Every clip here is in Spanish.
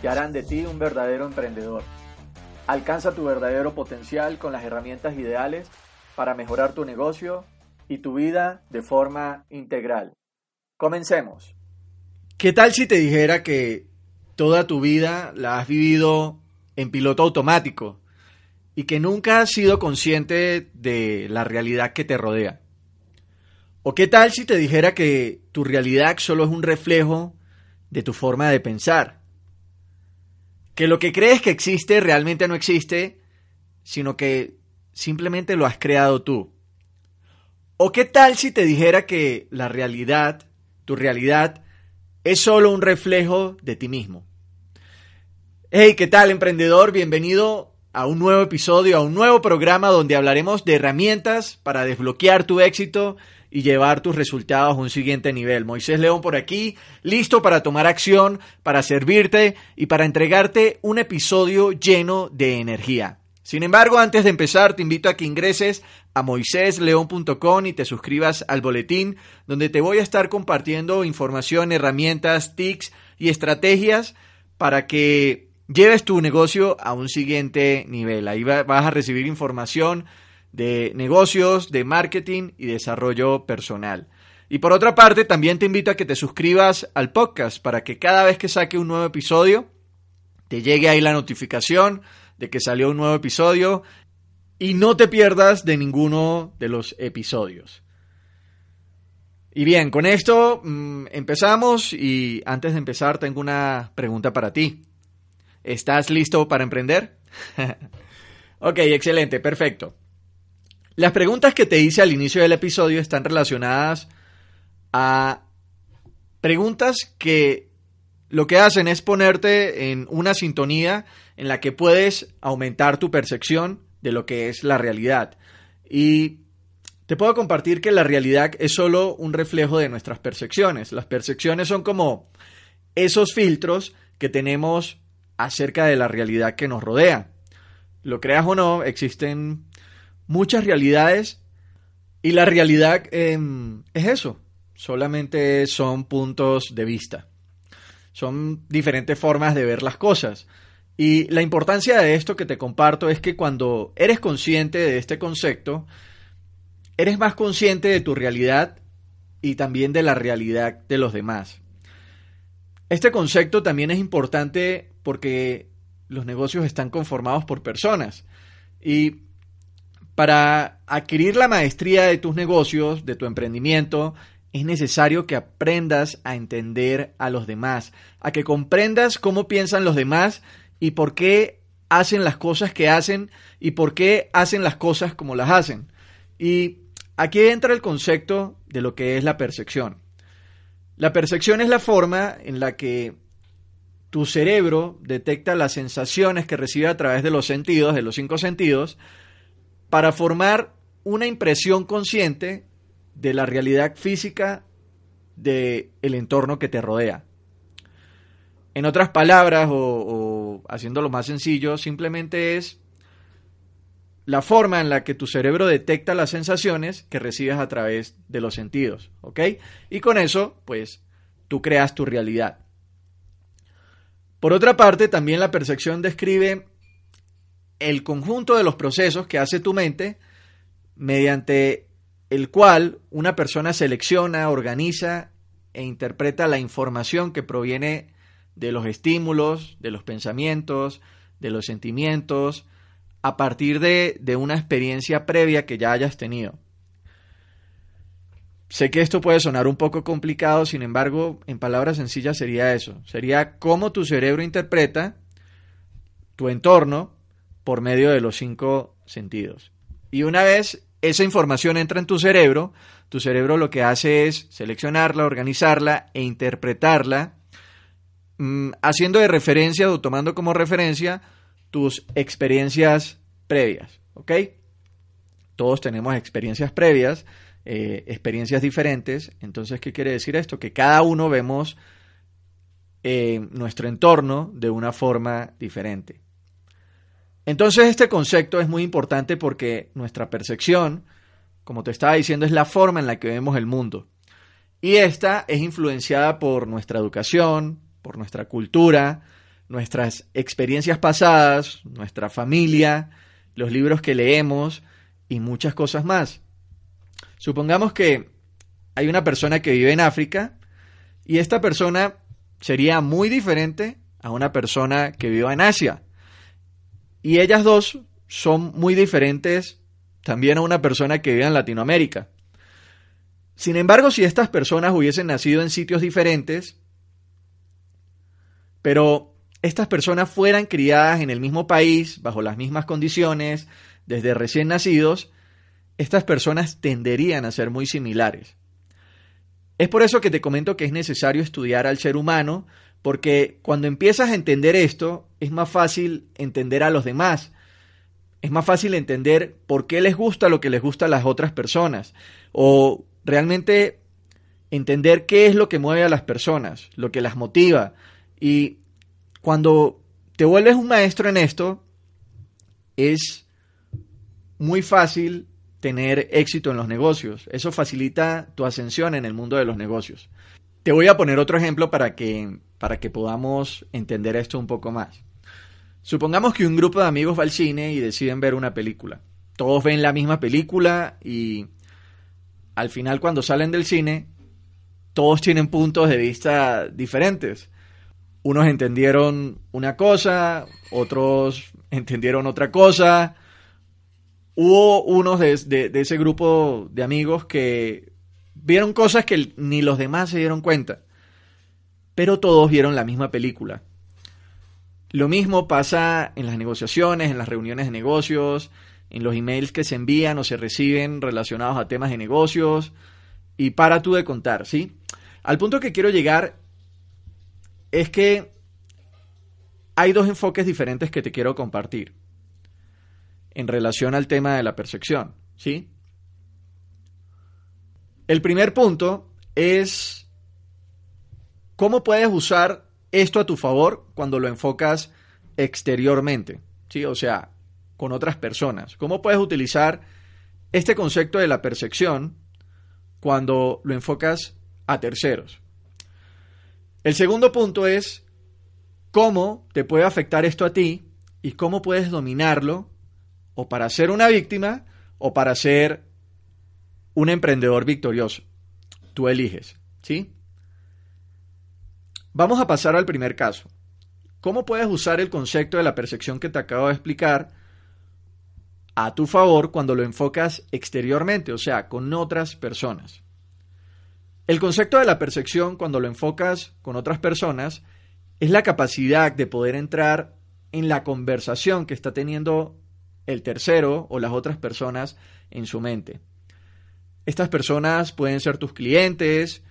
que harán de ti un verdadero emprendedor. Alcanza tu verdadero potencial con las herramientas ideales para mejorar tu negocio y tu vida de forma integral. Comencemos. ¿Qué tal si te dijera que toda tu vida la has vivido en piloto automático y que nunca has sido consciente de la realidad que te rodea? ¿O qué tal si te dijera que tu realidad solo es un reflejo de tu forma de pensar? Que lo que crees que existe realmente no existe, sino que simplemente lo has creado tú. ¿O qué tal si te dijera que la realidad, tu realidad, es solo un reflejo de ti mismo? Hey, ¿qué tal emprendedor? Bienvenido a un nuevo episodio, a un nuevo programa donde hablaremos de herramientas para desbloquear tu éxito y llevar tus resultados a un siguiente nivel. Moisés León por aquí, listo para tomar acción, para servirte y para entregarte un episodio lleno de energía. Sin embargo, antes de empezar, te invito a que ingreses a moisésleón.com y te suscribas al boletín, donde te voy a estar compartiendo información, herramientas, tics y estrategias para que lleves tu negocio a un siguiente nivel. Ahí vas a recibir información de negocios, de marketing y desarrollo personal. Y por otra parte, también te invito a que te suscribas al podcast para que cada vez que saque un nuevo episodio, te llegue ahí la notificación de que salió un nuevo episodio y no te pierdas de ninguno de los episodios. Y bien, con esto mmm, empezamos y antes de empezar tengo una pregunta para ti. ¿Estás listo para emprender? ok, excelente, perfecto. Las preguntas que te hice al inicio del episodio están relacionadas a preguntas que lo que hacen es ponerte en una sintonía en la que puedes aumentar tu percepción de lo que es la realidad. Y te puedo compartir que la realidad es solo un reflejo de nuestras percepciones. Las percepciones son como esos filtros que tenemos acerca de la realidad que nos rodea. Lo creas o no, existen muchas realidades y la realidad eh, es eso, solamente son puntos de vista, son diferentes formas de ver las cosas. Y la importancia de esto que te comparto es que cuando eres consciente de este concepto, eres más consciente de tu realidad y también de la realidad de los demás. Este concepto también es importante porque los negocios están conformados por personas y para adquirir la maestría de tus negocios, de tu emprendimiento, es necesario que aprendas a entender a los demás, a que comprendas cómo piensan los demás y por qué hacen las cosas que hacen y por qué hacen las cosas como las hacen. Y aquí entra el concepto de lo que es la percepción. La percepción es la forma en la que tu cerebro detecta las sensaciones que recibe a través de los sentidos, de los cinco sentidos, para formar una impresión consciente de la realidad física del el entorno que te rodea. En otras palabras, o, o haciéndolo más sencillo, simplemente es la forma en la que tu cerebro detecta las sensaciones que recibes a través de los sentidos, ¿ok? Y con eso, pues, tú creas tu realidad. Por otra parte, también la percepción describe el conjunto de los procesos que hace tu mente mediante el cual una persona selecciona, organiza e interpreta la información que proviene de los estímulos, de los pensamientos, de los sentimientos, a partir de, de una experiencia previa que ya hayas tenido. Sé que esto puede sonar un poco complicado, sin embargo, en palabras sencillas sería eso. Sería cómo tu cerebro interpreta tu entorno por medio de los cinco sentidos. Y una vez esa información entra en tu cerebro, tu cerebro lo que hace es seleccionarla, organizarla e interpretarla, mm, haciendo de referencia o tomando como referencia tus experiencias previas. ¿Ok? Todos tenemos experiencias previas eh, experiencias diferentes. Entonces, ¿qué quiere decir esto? Que cada uno vemos eh, nuestro entorno de una forma diferente. Entonces, este concepto es muy importante porque nuestra percepción, como te estaba diciendo, es la forma en la que vemos el mundo. Y esta es influenciada por nuestra educación, por nuestra cultura, nuestras experiencias pasadas, nuestra familia, los libros que leemos y muchas cosas más. Supongamos que hay una persona que vive en África y esta persona sería muy diferente a una persona que vive en Asia. Y ellas dos son muy diferentes también a una persona que vive en Latinoamérica. Sin embargo, si estas personas hubiesen nacido en sitios diferentes, pero estas personas fueran criadas en el mismo país, bajo las mismas condiciones, desde recién nacidos, estas personas tenderían a ser muy similares. Es por eso que te comento que es necesario estudiar al ser humano, porque cuando empiezas a entender esto, es más fácil entender a los demás. Es más fácil entender por qué les gusta lo que les gusta a las otras personas. O realmente entender qué es lo que mueve a las personas, lo que las motiva. Y cuando te vuelves un maestro en esto, es muy fácil tener éxito en los negocios. Eso facilita tu ascensión en el mundo de los negocios. Te voy a poner otro ejemplo para que, para que podamos entender esto un poco más. Supongamos que un grupo de amigos va al cine y deciden ver una película. Todos ven la misma película y al final cuando salen del cine, todos tienen puntos de vista diferentes. Unos entendieron una cosa, otros entendieron otra cosa, hubo unos de, ese grupo de amigos que vieron cosas que ni los demás se dieron cuenta, pero todos vieron la misma película. Lo mismo pasa en las negociaciones, en las reuniones de negocios, en los emails que se envían o se reciben relacionados a temas de negocios, y para tú de contar, ¿sí? Al punto que quiero llegar es que hay dos enfoques diferentes que te quiero compartir en relación al tema de la percepción, ¿sí? El primer punto es cómo puedes usar esto a tu favor cuando lo enfocas exteriormente, ¿sí? O sea, con otras personas. ¿Cómo puedes utilizar este concepto de la percepción cuando lo enfocas a terceros? El segundo punto es cómo te puede afectar esto a ti y cómo puedes dominarlo o para ser una víctima o para ser un emprendedor victorioso. Tú eliges, ¿sí? Vamos a pasar al primer caso. ¿Cómo puedes usar el concepto de la percepción que te acabo de explicar a tu favor cuando lo enfocas exteriormente, o sea, con otras personas? El concepto de la percepción cuando lo enfocas con otras personas es la capacidad de poder entrar en la conversación que está teniendo el tercero o las otras personas en su mente. Estas personas pueden ser tus clientes,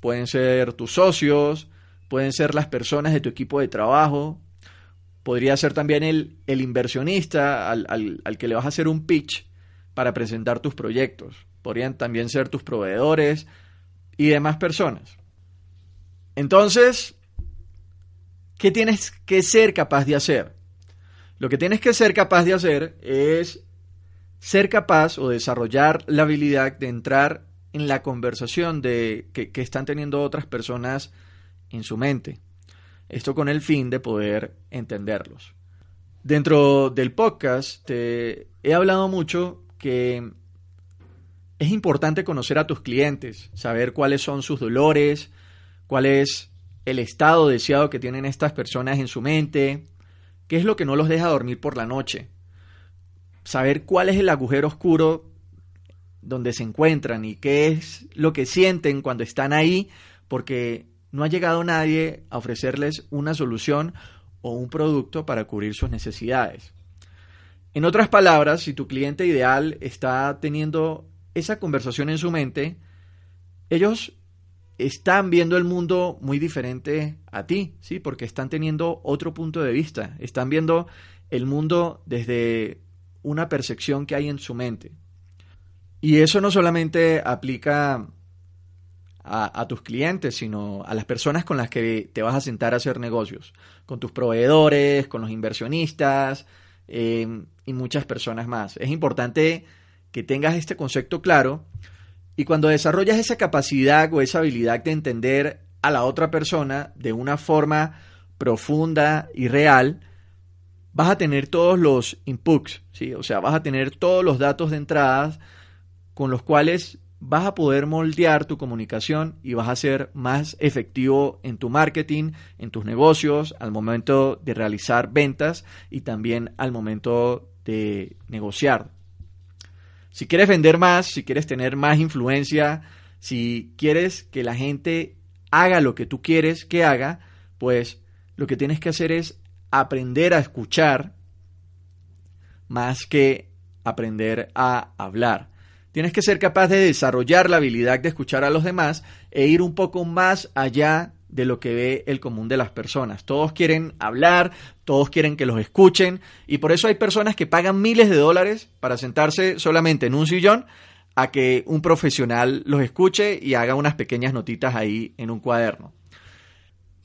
pueden ser tus socios, pueden ser las personas de tu equipo de trabajo, podría ser también el, inversionista al, al que le vas a hacer un pitch para presentar tus proyectos, podrían también ser tus proveedores y demás personas. Entonces, ¿qué tienes que ser capaz de hacer? Lo que tienes que ser capaz de hacer es ser capaz o desarrollar la habilidad de entrar en la conversación de, que, están teniendo otras personas en su mente. Esto con el fin de poder entenderlos. Dentro del podcast te he hablado mucho que es importante conocer a tus clientes, saber cuáles son sus dolores, cuál es el estado deseado que tienen estas personas en su mente, qué es lo que no los deja dormir por la noche, saber cuál es el agujero oscuro donde se encuentran y qué es lo que sienten cuando están ahí, porque no ha llegado nadie a ofrecerles una solución o un producto para cubrir sus necesidades. En otras palabras, si tu cliente ideal está teniendo esa conversación en su mente, ellos están viendo el mundo muy diferente a ti, ¿sí? Porque están teniendo otro punto de vista, están viendo el mundo desde una percepción que hay en su mente. Y eso no solamente aplica a, tus clientes, sino a las personas con las que te vas a sentar a hacer negocios, con tus proveedores, con los inversionistas eh, y muchas personas más. Es importante que tengas este concepto claro y cuando desarrollas esa capacidad o esa habilidad de entender a la otra persona de una forma profunda y real, vas a tener todos los inputs, ¿sí? o sea, vas a tener todos los datos de entradas con los cuales vas a poder moldear tu comunicación y vas a ser más efectivo en tu marketing, en tus negocios, al momento de realizar ventas y también al momento de negociar. Si quieres vender más, si quieres tener más influencia, si quieres que la gente haga lo que tú quieres que haga, pues lo que tienes que hacer es aprender a escuchar más que aprender a hablar. Tienes que ser capaz de desarrollar la habilidad de escuchar a los demás e ir un poco más allá de lo que ve el común de las personas. Todos quieren hablar, todos quieren que los escuchen y por eso hay personas que pagan miles de dólares para sentarse solamente en un sillón a que un profesional los escuche y haga unas pequeñas notitas ahí en un cuaderno.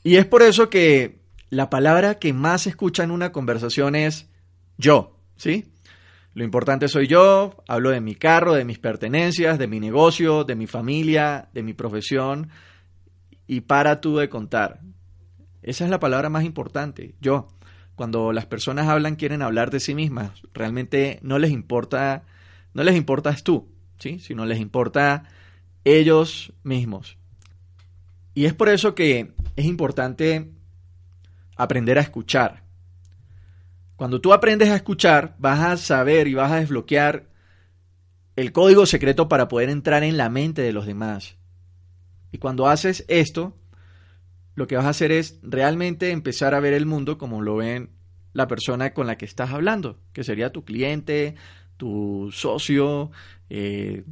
Y es por eso que la palabra que más se escucha en una conversación es yo, ¿sí? Lo importante soy yo, hablo de mi carro, de mis pertenencias, de mi negocio, de mi familia, de mi profesión y para tú de contar. Esa es la palabra más importante, yo. Cuando las personas hablan quieren hablar de sí mismas, realmente no les importa no les importas tú, ¿sí? sino les importa ellos mismos. Y es por eso que es importante aprender a escuchar. Cuando tú aprendes a escuchar, vas a saber y vas a desbloquear el código secreto para poder entrar en la mente de los demás. Y cuando haces esto, lo que vas a hacer es realmente empezar a ver el mundo como lo ven la persona con la que estás hablando, que sería tu cliente, tu socio, eh,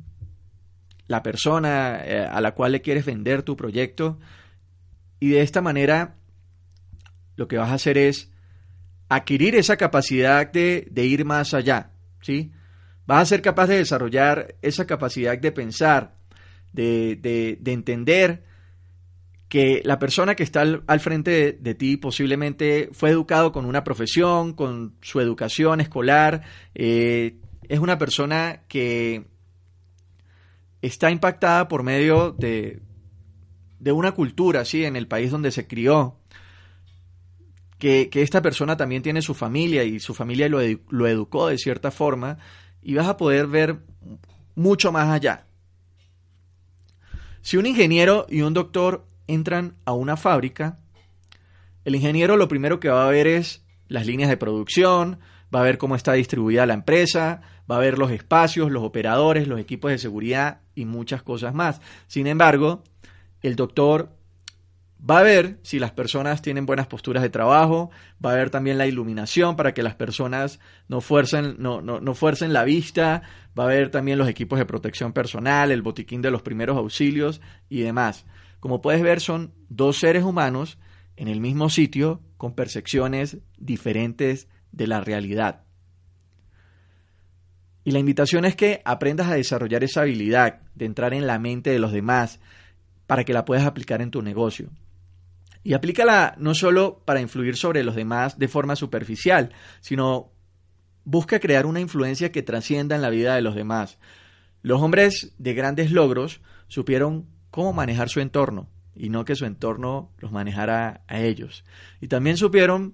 la persona eh, a la cual le quieres vender tu proyecto. Y de esta manera, lo que vas a hacer es adquirir esa capacidad de, ir más allá, ¿sí? Vas a ser capaz de desarrollar esa capacidad de pensar, de, de, entender que la persona que está al, frente de, ti posiblemente fue educado con una profesión, con su educación escolar, eh, es una persona que está impactada por medio de, de una cultura, ¿sí? En el país donde se crió, que, esta persona también tiene su familia y su familia lo, lo educó de cierta forma y vas a poder ver mucho más allá. Si un ingeniero y un doctor entran a una fábrica, el ingeniero lo primero que va a ver es las líneas de producción, va a ver cómo está distribuida la empresa, va a ver los espacios, los operadores, los equipos de seguridad y muchas cosas más. Sin embargo, el doctor Va a ver si las personas tienen buenas posturas de trabajo, va a ver también la iluminación para que las personas no fuercen, no, no, fuercen la vista, va a ver también los equipos de protección personal, el botiquín de los primeros auxilios y demás. Como puedes ver, son dos seres humanos en el mismo sitio con percepciones diferentes de la realidad. Y la invitación es que aprendas a desarrollar esa habilidad de entrar en la mente de los demás para que la puedas aplicar en tu negocio. Y aplícala no solo para influir sobre los demás de forma superficial, sino busca crear una influencia que trascienda en la vida de los demás. Los hombres de grandes logros supieron cómo manejar su entorno y no que su entorno los manejara a ellos. Y también supieron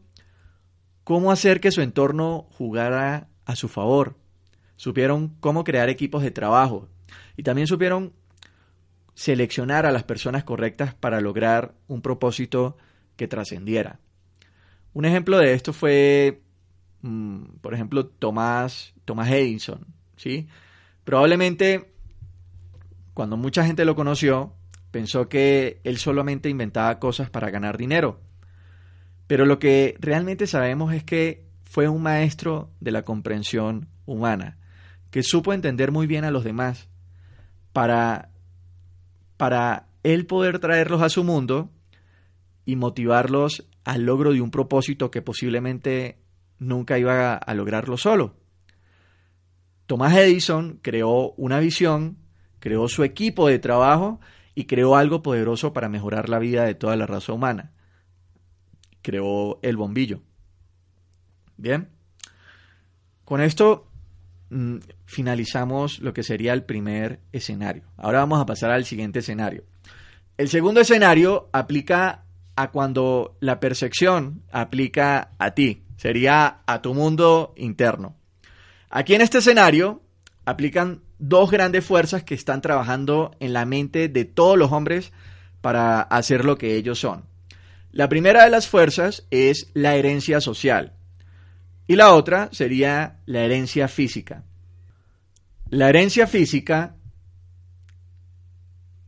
cómo hacer que su entorno jugara a su favor. Supieron cómo crear equipos de trabajo. Y también supieron seleccionar a las personas correctas para lograr un propósito que trascendiera. Un ejemplo de esto fue, mm, por ejemplo, Tomás, Tomás Edison. ¿sí? Probablemente, cuando mucha gente lo conoció, pensó que él solamente inventaba cosas para ganar dinero. Pero lo que realmente sabemos es que fue un maestro de la comprensión humana, que supo entender muy bien a los demás para, para él poder traerlos a su mundo y motivarlos al logro de un propósito que posiblemente nunca iba a, lograrlo solo. Thomas Edison creó una visión, creó su equipo de trabajo y creó algo poderoso para mejorar la vida de toda la raza humana. Creó el bombillo. Bien. Con esto mm, finalizamos lo que sería el primer escenario. Ahora vamos a pasar al siguiente escenario. El segundo escenario aplica a cuando la percepción aplica a ti, sería a tu mundo interno. Aquí en este escenario aplican dos grandes fuerzas que están trabajando en la mente de todos los hombres para hacer lo que ellos son. La primera de las fuerzas es la herencia social y la otra sería la herencia física. La herencia física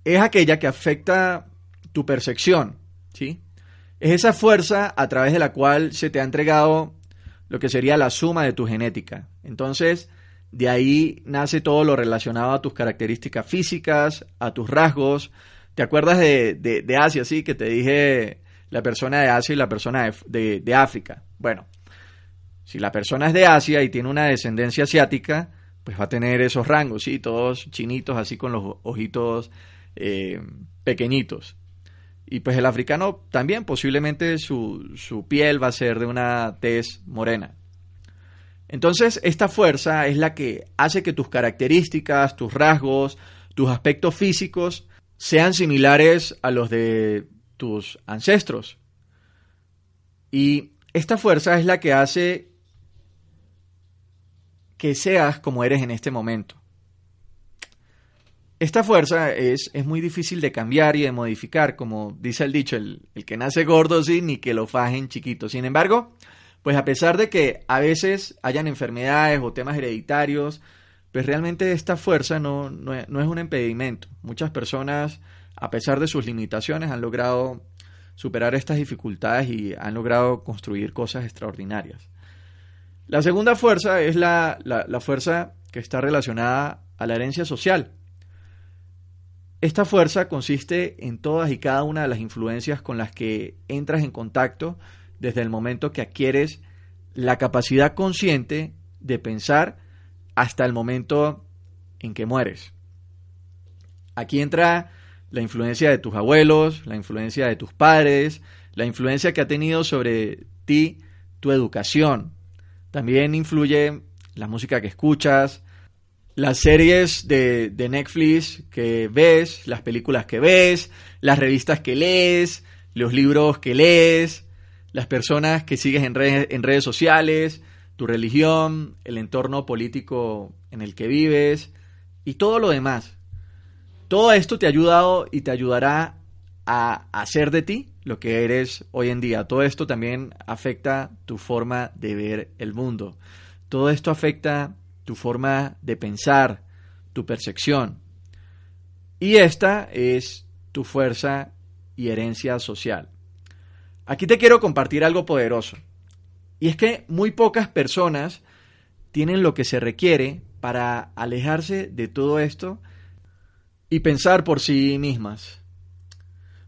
es aquella que afecta tu percepción, ¿sí? Es esa fuerza a través de la cual se te ha entregado lo que sería la suma de tu genética. Entonces, de ahí nace todo lo relacionado a tus características físicas, a tus rasgos. ¿Te acuerdas de, Asia, sí? Que te dije la persona de Asia y la persona de, de, África. Bueno, si la persona es de Asia y tiene una descendencia asiática, pues va a tener esos rangos, ¿sí? Todos chinitos, así con los ojitos eh, pequeñitos. Y pues el africano también, posiblemente su, su piel va a ser de una tez morena. Entonces, esta fuerza es la que hace que tus características, tus rasgos, tus aspectos físicos sean similares a los de tus ancestros. Y esta fuerza es la que hace que seas como eres en este momento. Esta fuerza es, es, muy difícil de cambiar y de modificar, como dice el dicho, el, el que nace gordo sí, ni que lo fajen chiquito. Sin embargo, pues a pesar de que a veces hayan enfermedades o temas hereditarios, pues realmente esta fuerza no, no, es un impedimento. Muchas personas, a pesar de sus limitaciones, han logrado superar estas dificultades y han logrado construir cosas extraordinarias. La segunda fuerza es la, fuerza que está relacionada a la herencia social. Esta fuerza consiste en todas y cada una de las influencias con las que entras en contacto desde el momento que adquieres la capacidad consciente de pensar hasta el momento en que mueres. Aquí entra la influencia de tus abuelos, la influencia de tus padres, la influencia que ha tenido sobre ti tu educación. También influye la música que escuchas, las series de, Netflix que ves, las películas que ves, las revistas que lees, los libros que lees, las personas que sigues en redes, en redes sociales, tu religión, el entorno político en el que vives y todo lo demás. Todo esto te ha ayudado y te ayudará a hacer de ti lo que eres hoy en día. Todo esto también afecta tu forma de ver el mundo. Todo esto afecta tu forma de pensar, tu percepción. Y esta es tu fuerza y herencia social. Aquí te quiero compartir algo poderoso. Y es que muy pocas personas tienen lo que se requiere para alejarse de todo esto y pensar por sí mismas.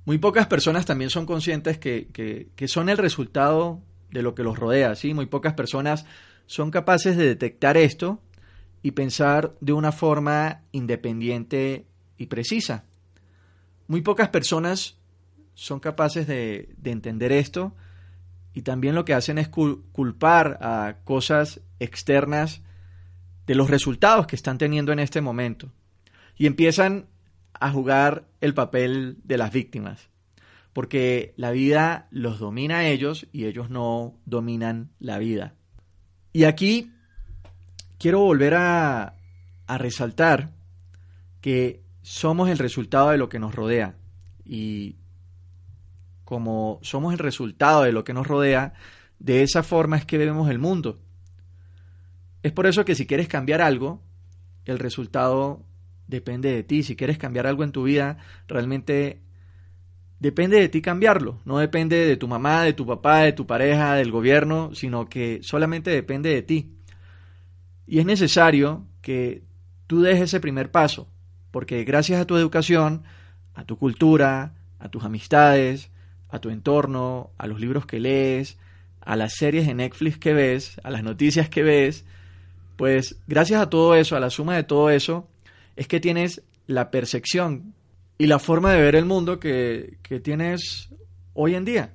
Muy pocas personas también son conscientes que, son el resultado de lo que los rodea. ¿sí? Muy pocas personas son capaces de detectar esto y pensar de una forma independiente y precisa. Muy pocas personas son capaces de, entender esto y también lo que hacen es culpar a cosas externas de los resultados que están teniendo en este momento. Y empiezan a jugar el papel de las víctimas. Porque la vida los domina a ellos y ellos no dominan la vida. Y aquí quiero volver a, resaltar que somos el resultado de lo que nos rodea. Y como somos el resultado de lo que nos rodea, de esa forma es que vemos el mundo. Es por eso que si quieres cambiar algo, el resultado depende de ti. Si quieres cambiar algo en tu vida, realmente depende de ti cambiarlo. No depende de tu mamá, de tu papá, de tu pareja, del gobierno, sino que solamente depende de ti. Y es necesario que tú des ese primer paso, porque gracias a tu educación, a tu cultura, a tus amistades, a tu entorno, a los libros que lees, a las series de Netflix que ves, a las noticias que ves, pues gracias a todo eso, a la suma de todo eso, es que tienes la percepción y la forma de ver el mundo que, que tienes hoy en día.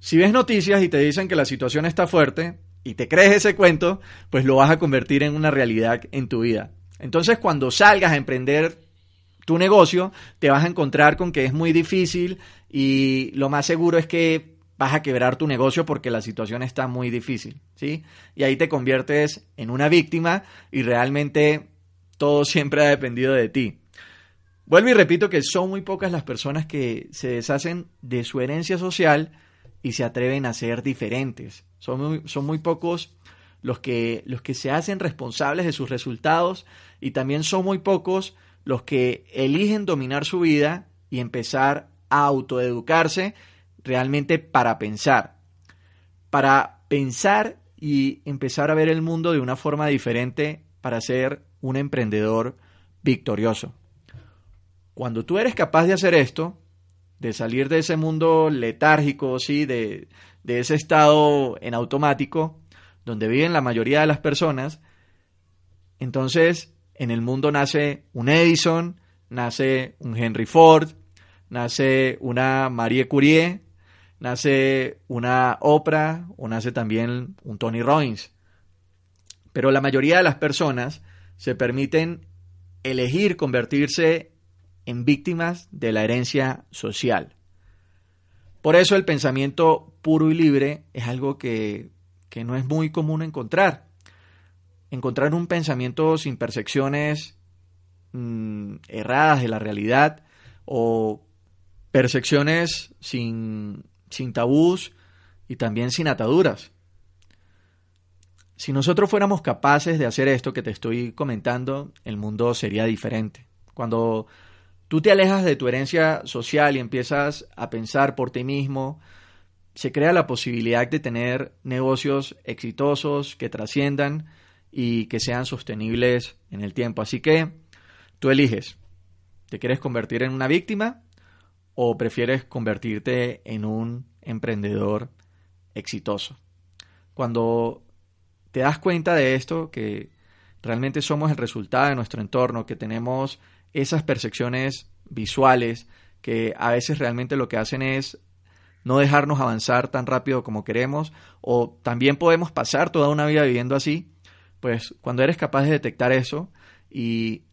Si ves noticias y te dicen que la situación está fuerte y te crees ese cuento, pues lo vas a convertir en una realidad en tu vida. Entonces cuando salgas a emprender tu negocio, te vas a encontrar con que es muy difícil y lo más seguro es que vas a quebrar tu negocio porque la situación está muy difícil, ¿sí? Y ahí te conviertes en una víctima y realmente todo siempre ha dependido de ti. Vuelvo y repito que son muy pocas las personas que se deshacen de su herencia social y se atreven a ser diferentes. Son muy, son muy pocos los que, los que se hacen responsables de sus resultados y también son muy pocos los que eligen dominar su vida y empezar a autoeducarse realmente para pensar, para pensar y empezar a ver el mundo de una forma diferente para ser un emprendedor victorioso. Cuando tú eres capaz de hacer esto, de salir de ese mundo letárgico, ¿sí? de, de ese estado en automático, donde viven la mayoría de las personas, entonces en el mundo nace un Edison, nace un Henry Ford, nace una Marie Curie, nace una Oprah o nace también un Tony Robbins. Pero la mayoría de las personas se permiten elegir convertirse en víctimas de la herencia social. Por eso el pensamiento puro y libre es algo que, que no es muy común encontrar encontrar un pensamiento sin percepciones mm, erradas de la realidad o percepciones sin, sin tabús y también sin ataduras. Si nosotros fuéramos capaces de hacer esto que te estoy comentando, el mundo sería diferente. Cuando tú te alejas de tu herencia social y empiezas a pensar por ti mismo, se crea la posibilidad de tener negocios exitosos que trasciendan y que sean sostenibles en el tiempo. Así que tú eliges, ¿te quieres convertir en una víctima o prefieres convertirte en un emprendedor exitoso? Cuando te das cuenta de esto, que realmente somos el resultado de nuestro entorno, que tenemos esas percepciones visuales que a veces realmente lo que hacen es no dejarnos avanzar tan rápido como queremos, o también podemos pasar toda una vida viviendo así, pues cuando eres capaz de detectar eso y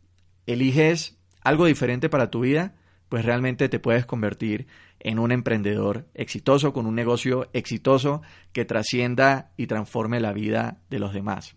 eliges algo diferente para tu vida, pues realmente te puedes convertir en un emprendedor exitoso, con un negocio exitoso que trascienda y transforme la vida de los demás.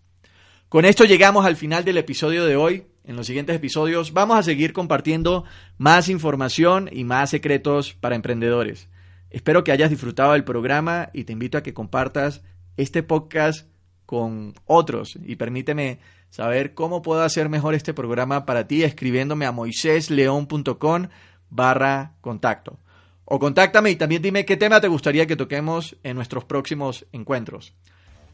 Con esto llegamos al final del episodio de hoy. En los siguientes episodios vamos a seguir compartiendo más información y más secretos para emprendedores. Espero que hayas disfrutado del programa y te invito a que compartas este podcast con otros y permíteme saber cómo puedo hacer mejor este programa para ti escribiéndome a moisésleón.com barra contacto. O contáctame y también dime qué tema te gustaría que toquemos en nuestros próximos encuentros.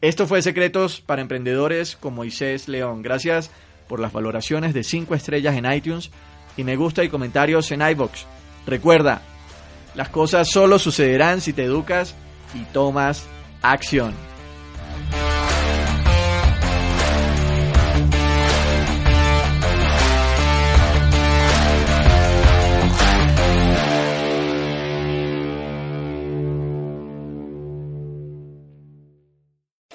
Esto fue Secretos para Emprendedores con Moisés León. Gracias por las valoraciones de 5 estrellas en iTunes y me gusta y comentarios en iBox. Recuerda, las cosas solo sucederán si te educas y tomas acción.